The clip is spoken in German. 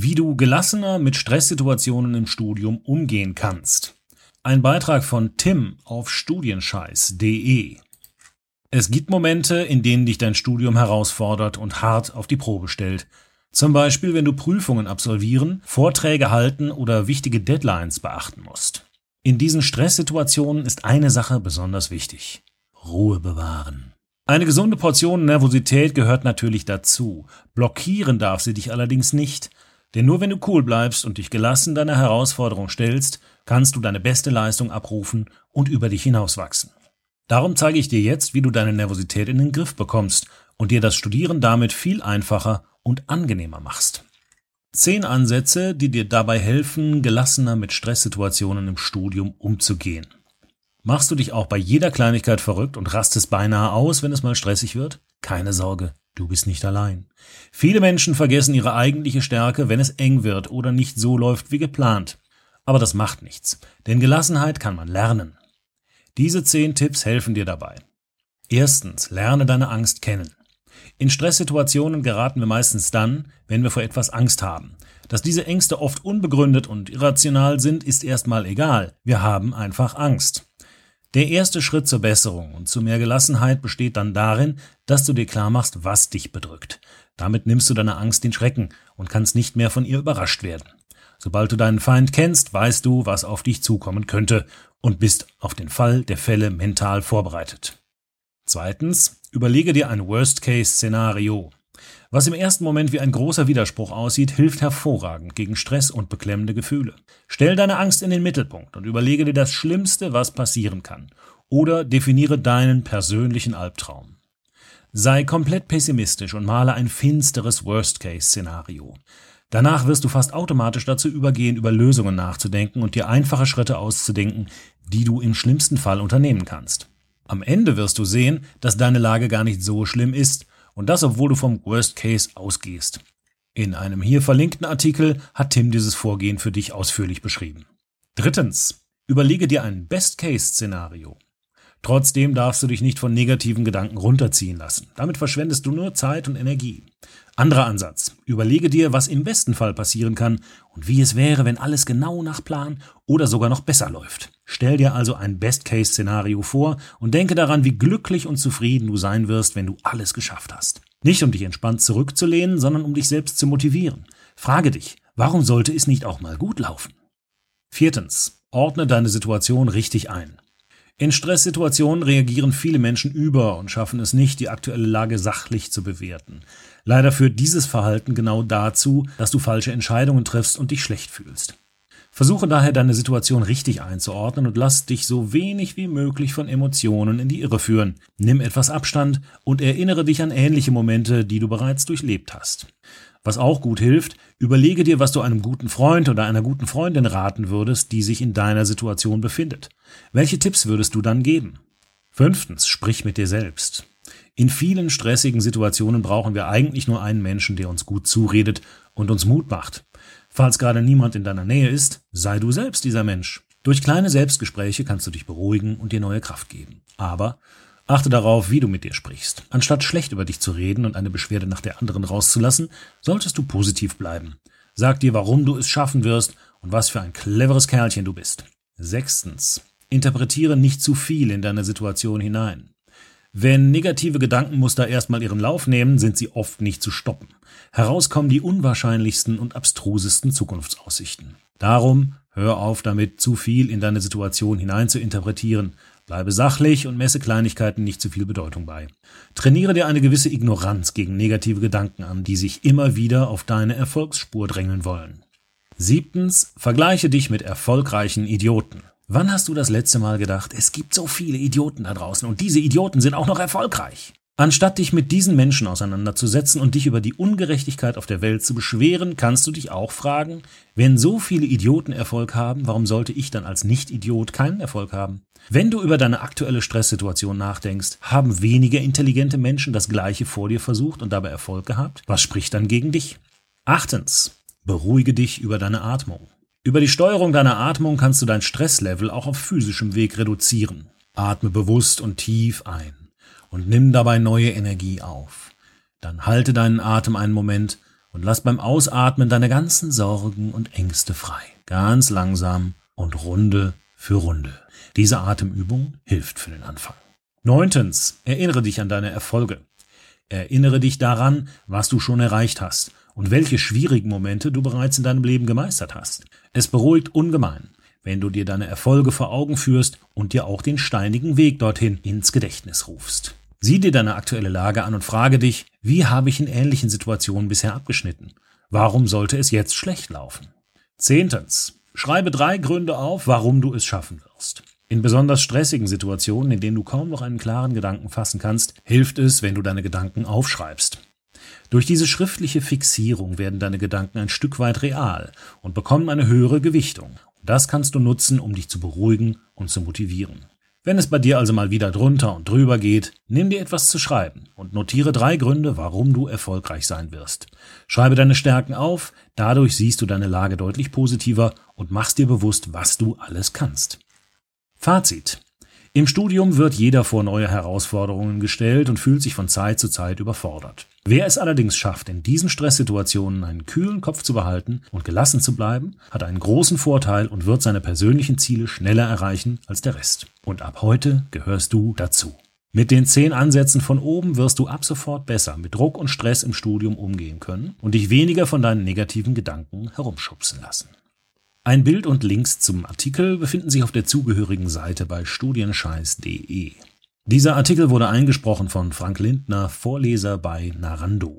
Wie du gelassener mit Stresssituationen im Studium umgehen kannst. Ein Beitrag von Tim auf studienscheiß.de. Es gibt Momente, in denen dich dein Studium herausfordert und hart auf die Probe stellt. Zum Beispiel, wenn du Prüfungen absolvieren, Vorträge halten oder wichtige Deadlines beachten musst. In diesen Stresssituationen ist eine Sache besonders wichtig. Ruhe bewahren. Eine gesunde Portion Nervosität gehört natürlich dazu. Blockieren darf sie dich allerdings nicht. Denn nur wenn du cool bleibst und dich gelassen deiner Herausforderung stellst, kannst du deine beste Leistung abrufen und über dich hinauswachsen. Darum zeige ich dir jetzt, wie du deine Nervosität in den Griff bekommst und dir das Studieren damit viel einfacher und angenehmer machst. Zehn Ansätze, die dir dabei helfen, gelassener mit Stresssituationen im Studium umzugehen. Machst du dich auch bei jeder Kleinigkeit verrückt und rastest beinahe aus, wenn es mal stressig wird? Keine Sorge, du bist nicht allein. Viele Menschen vergessen ihre eigentliche Stärke, wenn es eng wird oder nicht so läuft wie geplant. Aber das macht nichts, denn Gelassenheit kann man lernen. Diese zehn Tipps helfen dir dabei. Erstens, lerne deine Angst kennen. In Stresssituationen geraten wir meistens dann, wenn wir vor etwas Angst haben. Dass diese Ängste oft unbegründet und irrational sind, ist erstmal egal. Wir haben einfach Angst. Der erste Schritt zur Besserung und zu mehr Gelassenheit besteht dann darin, dass du dir klar machst, was dich bedrückt. Damit nimmst du deiner Angst den Schrecken und kannst nicht mehr von ihr überrascht werden. Sobald du deinen Feind kennst, weißt du, was auf dich zukommen könnte und bist auf den Fall der Fälle mental vorbereitet. Zweitens, überlege dir ein Worst-Case-Szenario. Was im ersten Moment wie ein großer Widerspruch aussieht, hilft hervorragend gegen Stress und beklemmende Gefühle. Stell deine Angst in den Mittelpunkt und überlege dir das Schlimmste, was passieren kann. Oder definiere deinen persönlichen Albtraum. Sei komplett pessimistisch und male ein finsteres Worst-Case-Szenario. Danach wirst du fast automatisch dazu übergehen, über Lösungen nachzudenken und dir einfache Schritte auszudenken, die du im schlimmsten Fall unternehmen kannst. Am Ende wirst du sehen, dass deine Lage gar nicht so schlimm ist und das, obwohl du vom Worst Case ausgehst. In einem hier verlinkten Artikel hat Tim dieses Vorgehen für dich ausführlich beschrieben. Drittens. Überlege dir ein Best-Case-Szenario. Trotzdem darfst du dich nicht von negativen Gedanken runterziehen lassen. Damit verschwendest du nur Zeit und Energie. Anderer Ansatz. Überlege dir, was im besten Fall passieren kann und wie es wäre, wenn alles genau nach Plan oder sogar noch besser läuft. Stell dir also ein Best-Case-Szenario vor und denke daran, wie glücklich und zufrieden du sein wirst, wenn du alles geschafft hast. Nicht um dich entspannt zurückzulehnen, sondern um dich selbst zu motivieren. Frage dich, warum sollte es nicht auch mal gut laufen? Viertens. Ordne deine Situation richtig ein. In Stresssituationen reagieren viele Menschen über und schaffen es nicht, die aktuelle Lage sachlich zu bewerten. Leider führt dieses Verhalten genau dazu, dass du falsche Entscheidungen triffst und dich schlecht fühlst. Versuche daher deine Situation richtig einzuordnen und lass dich so wenig wie möglich von Emotionen in die Irre führen. Nimm etwas Abstand und erinnere dich an ähnliche Momente, die du bereits durchlebt hast. Was auch gut hilft, überlege dir, was du einem guten Freund oder einer guten Freundin raten würdest, die sich in deiner Situation befindet. Welche Tipps würdest du dann geben? Fünftens, sprich mit dir selbst. In vielen stressigen Situationen brauchen wir eigentlich nur einen Menschen, der uns gut zuredet und uns Mut macht. Falls gerade niemand in deiner Nähe ist, sei du selbst dieser Mensch. Durch kleine Selbstgespräche kannst du dich beruhigen und dir neue Kraft geben. Aber Achte darauf, wie du mit dir sprichst. Anstatt schlecht über dich zu reden und eine Beschwerde nach der anderen rauszulassen, solltest du positiv bleiben. Sag dir, warum du es schaffen wirst und was für ein cleveres Kerlchen du bist. Sechstens. Interpretiere nicht zu viel in deine Situation hinein. Wenn negative Gedankenmuster erstmal ihren Lauf nehmen, sind sie oft nicht zu stoppen. Herauskommen die unwahrscheinlichsten und abstrusesten Zukunftsaussichten. Darum hör auf damit, zu viel in deine Situation hinein zu interpretieren. Bleibe sachlich und messe Kleinigkeiten nicht zu viel Bedeutung bei. Trainiere dir eine gewisse Ignoranz gegen negative Gedanken an, die sich immer wieder auf deine Erfolgsspur drängeln wollen. Siebtens, vergleiche dich mit erfolgreichen Idioten. Wann hast du das letzte Mal gedacht, es gibt so viele Idioten da draußen und diese Idioten sind auch noch erfolgreich? Anstatt dich mit diesen Menschen auseinanderzusetzen und dich über die Ungerechtigkeit auf der Welt zu beschweren, kannst du dich auch fragen, wenn so viele Idioten Erfolg haben, warum sollte ich dann als Nicht-Idiot keinen Erfolg haben? Wenn du über deine aktuelle Stresssituation nachdenkst, haben weniger intelligente Menschen das Gleiche vor dir versucht und dabei Erfolg gehabt? Was spricht dann gegen dich? Achtens. Beruhige dich über deine Atmung. Über die Steuerung deiner Atmung kannst du dein Stresslevel auch auf physischem Weg reduzieren. Atme bewusst und tief ein und nimm dabei neue Energie auf. Dann halte deinen Atem einen Moment und lass beim Ausatmen deine ganzen Sorgen und Ängste frei. Ganz langsam und Runde für Runde. Diese Atemübung hilft für den Anfang. Neuntens, erinnere dich an deine Erfolge. Erinnere dich daran, was du schon erreicht hast und welche schwierigen Momente du bereits in deinem Leben gemeistert hast. Es beruhigt ungemein, wenn du dir deine Erfolge vor Augen führst und dir auch den steinigen Weg dorthin ins Gedächtnis rufst. Sieh dir deine aktuelle Lage an und frage dich, wie habe ich in ähnlichen Situationen bisher abgeschnitten? Warum sollte es jetzt schlecht laufen? Zehntens. Schreibe drei Gründe auf, warum du es schaffen wirst. In besonders stressigen Situationen, in denen du kaum noch einen klaren Gedanken fassen kannst, hilft es, wenn du deine Gedanken aufschreibst. Durch diese schriftliche Fixierung werden deine Gedanken ein Stück weit real und bekommen eine höhere Gewichtung. Das kannst du nutzen, um dich zu beruhigen und zu motivieren. Wenn es bei dir also mal wieder drunter und drüber geht, nimm dir etwas zu schreiben und notiere drei Gründe, warum du erfolgreich sein wirst. Schreibe deine Stärken auf, dadurch siehst du deine Lage deutlich positiver und machst dir bewusst, was du alles kannst. Fazit. Im Studium wird jeder vor neue Herausforderungen gestellt und fühlt sich von Zeit zu Zeit überfordert. Wer es allerdings schafft, in diesen Stresssituationen einen kühlen Kopf zu behalten und gelassen zu bleiben, hat einen großen Vorteil und wird seine persönlichen Ziele schneller erreichen als der Rest. Und ab heute gehörst du dazu. Mit den zehn Ansätzen von oben wirst du ab sofort besser mit Druck und Stress im Studium umgehen können und dich weniger von deinen negativen Gedanken herumschubsen lassen. Ein Bild und Links zum Artikel befinden sich auf der zugehörigen Seite bei studienscheiß.de. Dieser Artikel wurde eingesprochen von Frank Lindner, Vorleser bei Narando.